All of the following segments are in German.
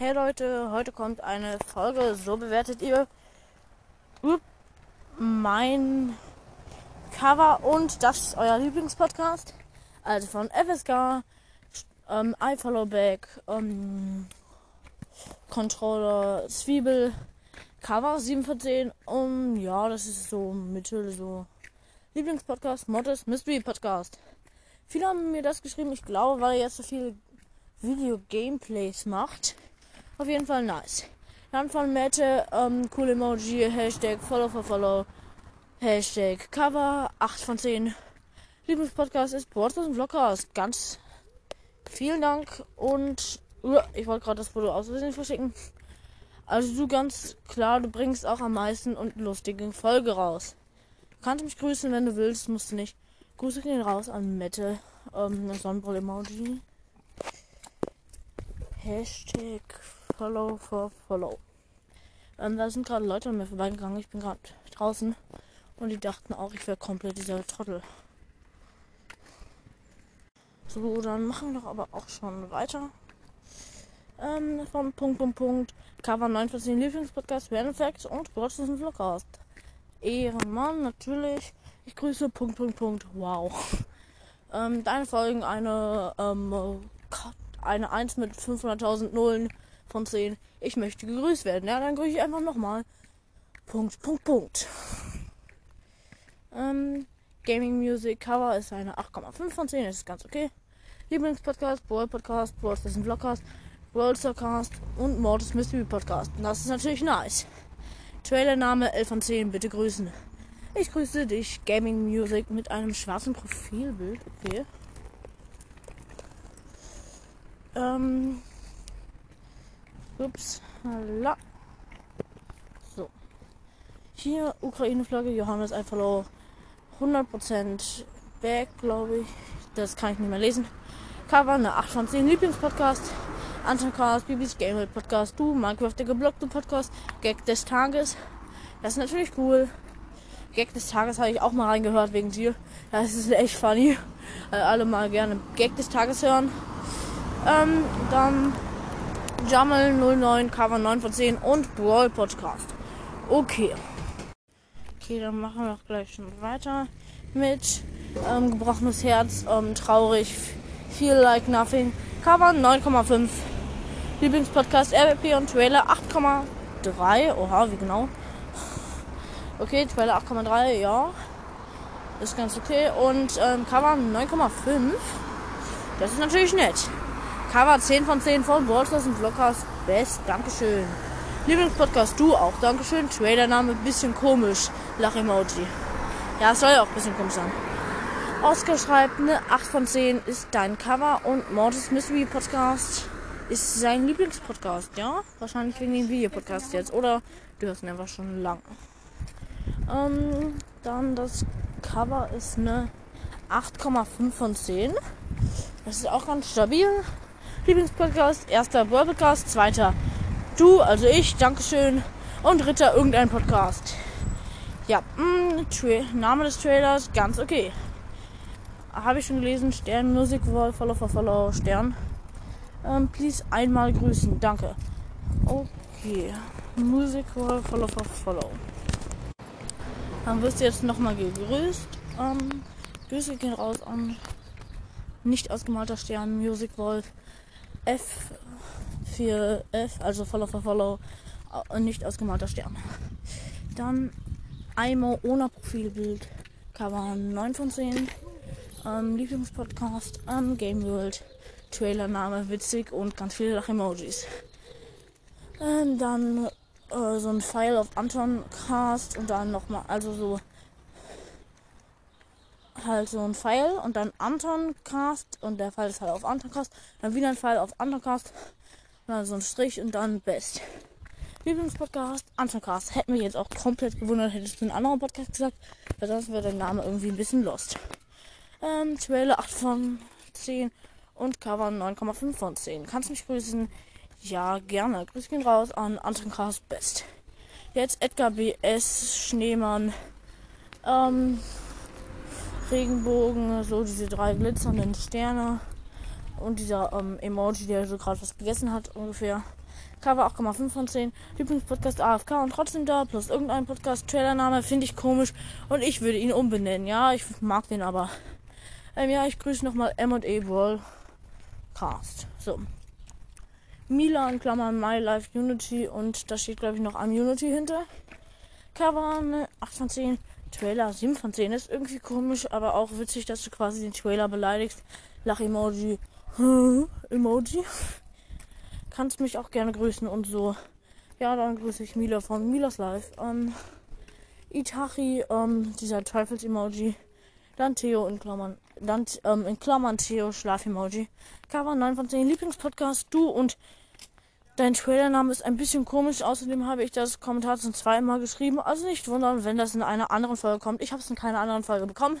Hey Leute, heute kommt eine Folge, so bewertet ihr mein Cover und das ist euer Lieblingspodcast. Also von FSK, ähm, iFollowback, ähm, Controller, Zwiebel, Cover 7 von 10. Um, ja, das ist so Mittel, so Lieblingspodcast, Modest Mystery Podcast. Viele haben mir das geschrieben, ich glaube, weil er jetzt so viele Video-Gameplays macht. Auf jeden Fall nice. Dann von Mette, ähm, cool Emoji, Hashtag Follow for Follow, Hashtag Cover, 8 von 10. Lieblingspodcast ist Broadcast und Vlogcast. Ganz vielen Dank und uh, ich wollte gerade das Foto aus Versehen verschicken. Also du ganz klar, du bringst auch am meisten und lustige Folge raus. Du kannst mich grüßen, wenn du willst, musst du nicht. Grüße gehen raus an Mette, ähm, Sonnenbrille-Emoji. Hashtag Follow for Follow. Ähm, da sind gerade Leute an mir vorbeigegangen. Ich bin gerade draußen und die dachten auch, ich wäre komplett dieser Trottel. So, dann machen wir doch aber auch schon weiter. Ähm, von Punkt, Punkt, Punkt. Cover 9 von 10 Lieblingspodcast, Random Facts und Broadcast und Vlogcast. Ehrenmann, natürlich. Ich grüße Punkt, Punkt, Punkt. Wow. Ähm, deine Folgen eine, ähm, eine 1 mit 500.000 Nullen von 10. Ich möchte gegrüßt werden. Ja, dann grüße ich einfach nochmal. Punkt, Punkt, Punkt. Ähm, Gaming Music Cover ist eine 8,5 von 10. Das ist ganz okay. Lieblingspodcast, Brawl Podcast, Brawl Stars Vlogcast, Brawl Starcast und Mortis Mystery Podcast. Und das ist natürlich nice. Trailername 11 von 10. Bitte grüßen. Ich grüße dich, Gaming Music, mit einem schwarzen Profilbild. Okay. Ähm, Ups, hala. So. Hier Ukraine-Flagge, Johannes einfach 100% back, glaube ich. Das kann ich nicht mehr lesen. Cover, eine 8 von 10 Lieblingspodcast. Antoncast, Bibis Game Podcast, du, Minecraft der geblockte Podcast, Gag des Tages. Das ist natürlich cool. Gag des Tages habe ich auch mal reingehört wegen dir. Das ist echt funny. Alle mal gerne Gag des Tages hören. Ähm, dann Jamal 09, Cover 9 von 10 und Brawl Podcast. Okay. Okay, dann machen wir auch gleich schon weiter mit ähm, gebrochenes Herz, ähm, traurig, feel like nothing. Cover 9,5. Lieblingspodcast RWP und Trailer 8,3. Oha, wie genau? Okay, Trailer 8,3, ja. Ist ganz okay. Und ähm, Cover 9,5. Das ist natürlich nett. Cover 10 von 10 von Ballstars und Vloggers. Best. Dankeschön. Lieblingspodcast, du auch. Dankeschön. Trailername, bisschen komisch. Lach-Emoji. Ja, soll ja auch ein bisschen komisch sein. Oscar schreibt, eine 8 von 10 ist dein Cover und Mortis Mystery Podcast ist sein Lieblingspodcast, ja? Wahrscheinlich wegen dem Videopodcast jetzt. Oder du hörst ihn einfach schon lang. Ähm, dann das Cover ist eine 8,5 von 10. Das ist auch ganz stabil. Lieblingspodcast, erster Podcast, zweiter du, also ich, Dankeschön. Und dritter irgendein Podcast. Ja, mh, mm, Name des Trailers, ganz okay. Habe ich schon gelesen, Stern Music Wall, Follow for Follow, Stern. Ähm, please einmal grüßen, danke. Okay, Music Wall, Follow for Follow. Dann wirst du jetzt nochmal gegrüßt. Ähm, Grüße gehen raus an nicht ausgemalter Stern, Music Wolf. F für F, also Follow for Follow, äh, nicht ausgemalter Stern. Dann Aimo ohne Profilbild, Cover 9 von 10. Ähm, Lieblingspodcast, ähm, Game World, Trailername witzig und ganz viele Lach-Emojis. Ähm, dann äh, so ein File auf Anton Cast und dann nochmal, also so halt so ein Pfeil und dann Anton Cast und der Pfeil ist halt auf Anton Cast, dann wieder ein Pfeil auf Anton Cast, dann so ein Strich und dann Best. Lieblingspodcast, Anton Cast. Hätte mich jetzt auch komplett gewundert, hättest du einen anderen Podcast gesagt, weil sonst wäre der Name irgendwie ein bisschen lost. Ähm, Trailer 8 von 10 und Cover 9,5 von 10. Kannst mich grüßen? Ja, gerne. Grüß gehen raus an Anton Cast Best. Jetzt Edgar B.S. Schneemann. Ähm, Regenbogen, so diese drei glitzernden Sterne und dieser ähm, Emoji, der so gerade was gegessen hat ungefähr. Cover 8,5 von 10. Lieblingspodcast AFK und trotzdem da. Plus irgendein Podcast-Trailername finde ich komisch. Und ich würde ihn umbenennen. Ja, ich mag den aber. Ähm, ja, ich grüße nochmal M&E Cast. So. Mila in Klammern My Life Unity und da steht glaube ich noch am Unity hinter. Cover 8 von 10. Trailer 7 von 10 ist irgendwie komisch, aber auch witzig, dass du quasi den Trailer beleidigst. Lach-Emoji. Emoji. Kannst mich auch gerne grüßen und so. Ja, dann grüße ich Mila von Milas Live. Ähm, Itachi, ähm, dieser Teufels-Emoji. Dann Theo in Klammern. Dann ähm, in Klammern Theo Schlaf-Emoji. Cover 9 von 10 Lieblingspodcast. Du und Dein Trailername ist ein bisschen komisch. Außerdem habe ich das Kommentar zum zweiten Mal geschrieben. Also nicht wundern, wenn das in einer anderen Folge kommt. Ich habe es in keiner anderen Folge bekommen.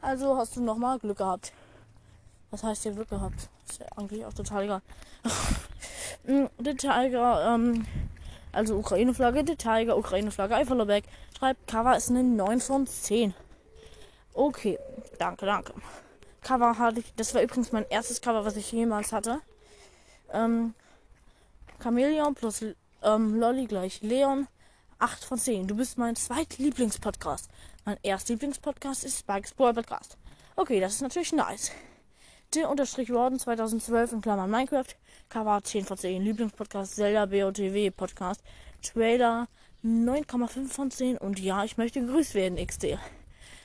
Also hast du nochmal Glück gehabt. Was heißt hier Glück gehabt? Ist ja eigentlich auch total egal. Mm, der Tiger, ähm, also Ukraine-Flagge, der Tiger, Ukraine-Flagge, Eifeloback. Schreibt, Cover ist eine 9 von 10. Okay, danke, danke. Cover hatte ich, das war übrigens mein erstes Cover, was ich jemals hatte. Ähm, Chameleon plus ähm, Lolly gleich Leon. 8 von 10. Du bist mein zweitlieblingspodcast. Mein erster Lieblingspodcast ist Spikes Boy Podcast. Okay, das ist natürlich nice. Der Unterstrich Warden 2012 in Klammern Minecraft. Cover 10 von 10. Lieblingspodcast Zelda BOTW Podcast. Trailer 9,5 von 10. Und ja, ich möchte gegrüßt werden, XD.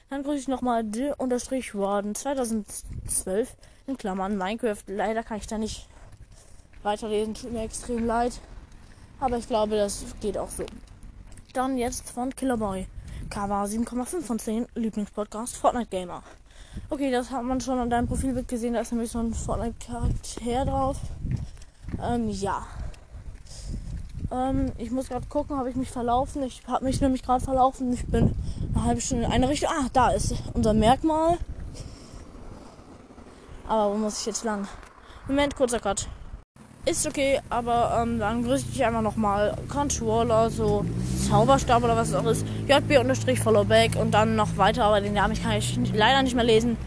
Dann grüße ich nochmal der Unterstrich Warden 2012 in Klammern Minecraft. Leider kann ich da nicht weiterlesen. Tut mir extrem leid. Aber ich glaube, das geht auch so. Dann jetzt von Killerboy. Cover 7,5 von 10. Lieblingspodcast Fortnite Gamer. Okay, das hat man schon an deinem Profilbild gesehen. Da ist nämlich so ein Fortnite-Charakter drauf. Ähm, ja. Ähm, ich muss gerade gucken, habe ich mich verlaufen. Ich habe mich nämlich gerade verlaufen. Ich bin eine halbe Stunde in eine Richtung. Ah, da ist unser Merkmal. Aber wo muss ich jetzt lang? Moment, kurzer Cut. Ist okay, aber ähm, dann grüße ich einfach nochmal Controller, so Zauberstab oder was auch ist. JB-Followback und dann noch weiter, aber den Namen kann ich leider nicht mehr lesen.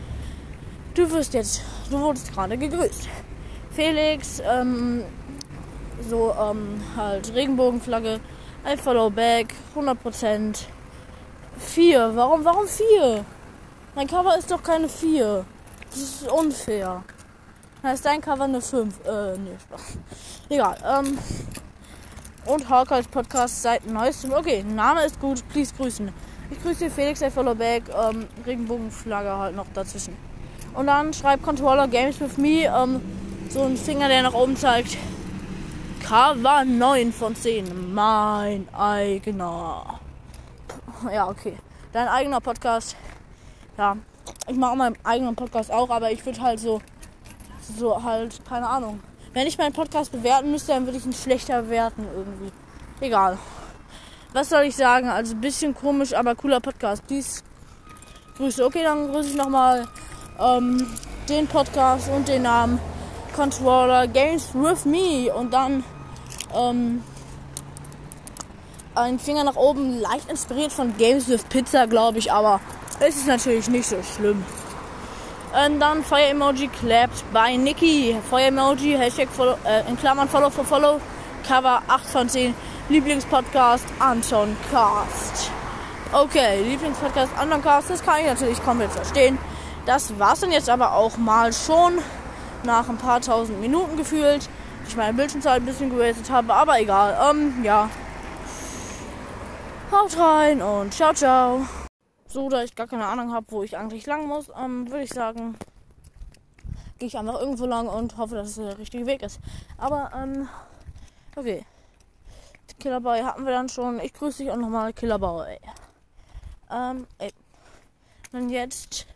Du wirst jetzt, du wurdest gerade gegrüßt. Felix, ähm, so, ähm, halt Regenbogenflagge, I follow back, 100%. 4, warum, warum 4? Mein Cover ist doch keine 4. Das ist unfair. Da ist dein Cover eine 5. Äh, nee, Spaß. Egal. Ähm. Und Hawkeyes Podcast seit neuestem. Okay, Name ist gut. Please grüßen. Ich grüße Felix, der Followback. Ähm, Regenbogenflagge halt noch dazwischen. Und dann schreibt Controller Games with Me. Ähm, so ein Finger, der nach oben zeigt. Cover 9 von 10. Mein eigener. Ja, okay. Dein eigener Podcast. Ja, ich mache meinen eigenen Podcast auch, aber ich würde halt so so halt, keine Ahnung. Wenn ich meinen Podcast bewerten müsste, dann würde ich ihn schlechter bewerten irgendwie. Egal. Was soll ich sagen? Also bisschen komisch, aber cooler Podcast. Dies Grüße. Okay, dann grüße ich nochmal ähm, den Podcast und den Namen Controller Games with Me und dann ähm, ein Finger nach oben, leicht inspiriert von Games with Pizza, glaube ich, aber es ist natürlich nicht so schlimm. Und dann Feuer-Emoji clapped bei Niki. Feuer-Emoji, Hashtag follow, äh, in Klammern Follow for Follow. Cover 8 von 10. Lieblingspodcast Anton Cast. Okay, Lieblingspodcast Anton Cast, das kann ich natürlich komplett verstehen. Das war's dann jetzt aber auch mal schon. Nach ein paar tausend Minuten gefühlt. Ich meine Bildschirmzeit ein bisschen gewastet habe, aber egal. Ähm, ja. Haut rein und ciao, ciao. So, da ich gar keine Ahnung habe, wo ich eigentlich lang muss, ähm, würde ich sagen, gehe ich einfach irgendwo lang und hoffe, dass es der richtige Weg ist. Aber, ähm, okay. Killerboy hatten wir dann schon. Ich grüße dich auch nochmal, Killerboy. Ähm, ey. Dann jetzt,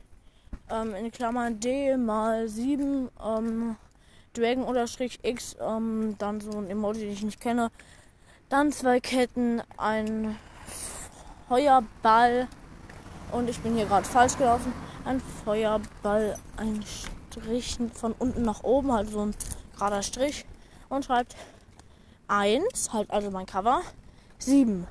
ähm, in Klammern D mal 7, ähm, Dragon unterstrich X, ähm, dann so ein Emoji, den ich nicht kenne. Dann zwei Ketten, ein Feuerball, und ich bin hier gerade falsch gelaufen. Ein Feuerball, ein Strich von unten nach oben, halt so ein gerader Strich. Und schreibt 1, halt also mein Cover, 7,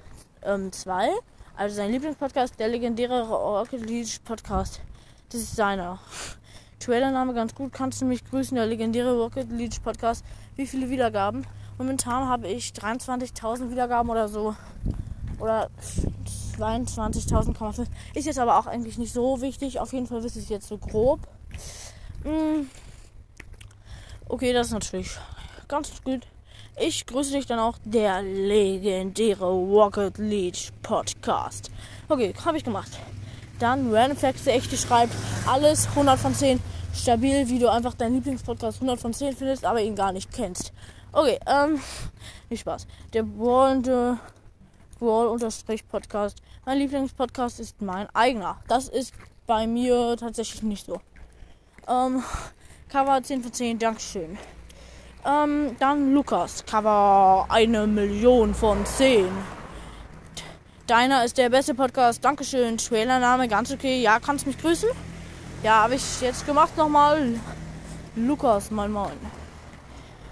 2, ähm, also sein Lieblingspodcast, der legendäre Rocket League Podcast. Das ist seiner. Trailername ganz gut, kannst du mich grüßen, der legendäre Rocket League Podcast. Wie viele Wiedergaben? Momentan habe ich 23.000 Wiedergaben oder so. Oder 22.000,5. Ist jetzt aber auch eigentlich nicht so wichtig. Auf jeden Fall wisst ihr es jetzt so grob. Mm. Okay, das ist natürlich ganz gut. Ich grüße dich dann auch, der legendäre Rocket League Podcast. Okay, habe ich gemacht. Dann Random Facts, der echte schreibt alles 100 von 10 stabil, wie du einfach deinen Lieblingspodcast 100 von 10 findest, aber ihn gar nicht kennst. Okay, ähm, nicht Spaß. Der Brawl, Brawl-Podcast. Mein Lieblingspodcast ist mein eigener. Das ist bei mir tatsächlich nicht so. Ähm, Cover 10 von 10, Dankeschön. Ähm, dann Lukas, Cover eine Million von 10. Deiner ist der beste Podcast, Dankeschön. Trailername, ganz okay. Ja, kannst mich grüßen? Ja, habe ich jetzt gemacht nochmal. Lukas, mein Mann.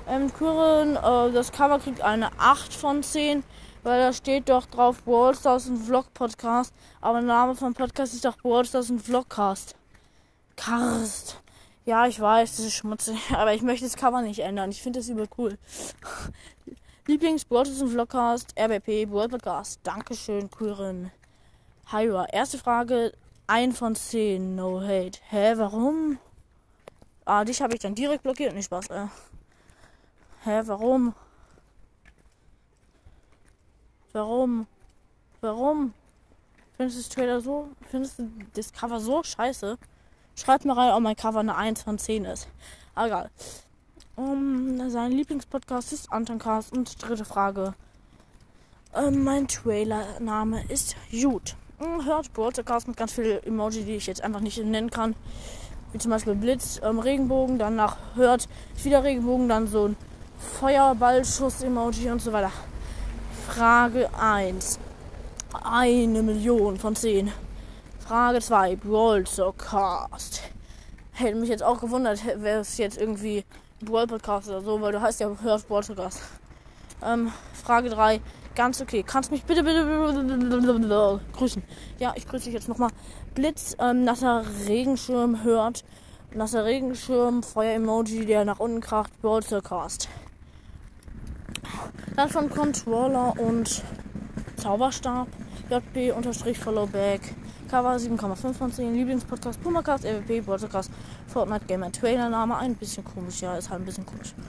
Ähm, Kuren, äh, das Cover kriegt eine 8 von 10, weil da steht doch drauf Wallstars und Vlog Podcast. Aber der Name vom Podcast ist doch Wallstars und Vlogcast. Karst. Ja, ich weiß, das ist schmutzig, aber ich möchte das Cover nicht ändern. Ich finde das übel cool. Lieblings Wallstars und Vlogcast, RBP, World Podcast. Dankeschön, Kuren. Hyra. Erste Frage, 1 von 10, no hate. Hä, warum? Ah, dich habe ich dann direkt blockiert, nicht Spaß. Äh. Hä, warum? Warum? Warum? Findest du das Trailer so? Findest du das Cover so scheiße? Schreibt mir rein, ob mein Cover eine 1 von 10 ist. Aber egal. Um, sein Lieblingspodcast ist Antoncast. Und dritte Frage. Ähm, mein Trailer-Name ist Jude. Hm, hört Broadcast mit ganz vielen Emoji, die ich jetzt einfach nicht nennen kann. Wie zum Beispiel Blitz, ähm, Regenbogen, danach hört wieder Regenbogen, dann so ein Feuerballschuss-Emoji und so weiter. Frage 1. Eine Million von 10. Frage 2. Broadcast. Hätte mich jetzt auch gewundert, wäre es jetzt irgendwie Brawl Podcast oder so, weil du heißt ja Hört Podcast. Ähm, Frage 3. Ganz okay. Kannst mich bitte, bitte, bitte grüßen. Ja, ich grüße dich jetzt nochmal. Blitz, ähm, nasser Regenschirm hört. Nasser Regenschirm, Feuer-Emoji, der nach unten kracht. Broadcast. Dann von Controller und Zauberstab. JB-Followback. Cover 7,5 von 10. Lieblingspodcast Pumacast, RWP, Podcast, Fortnite Gamer Trailer Name. Ein bisschen komisch, ja, ist halt ein bisschen komisch.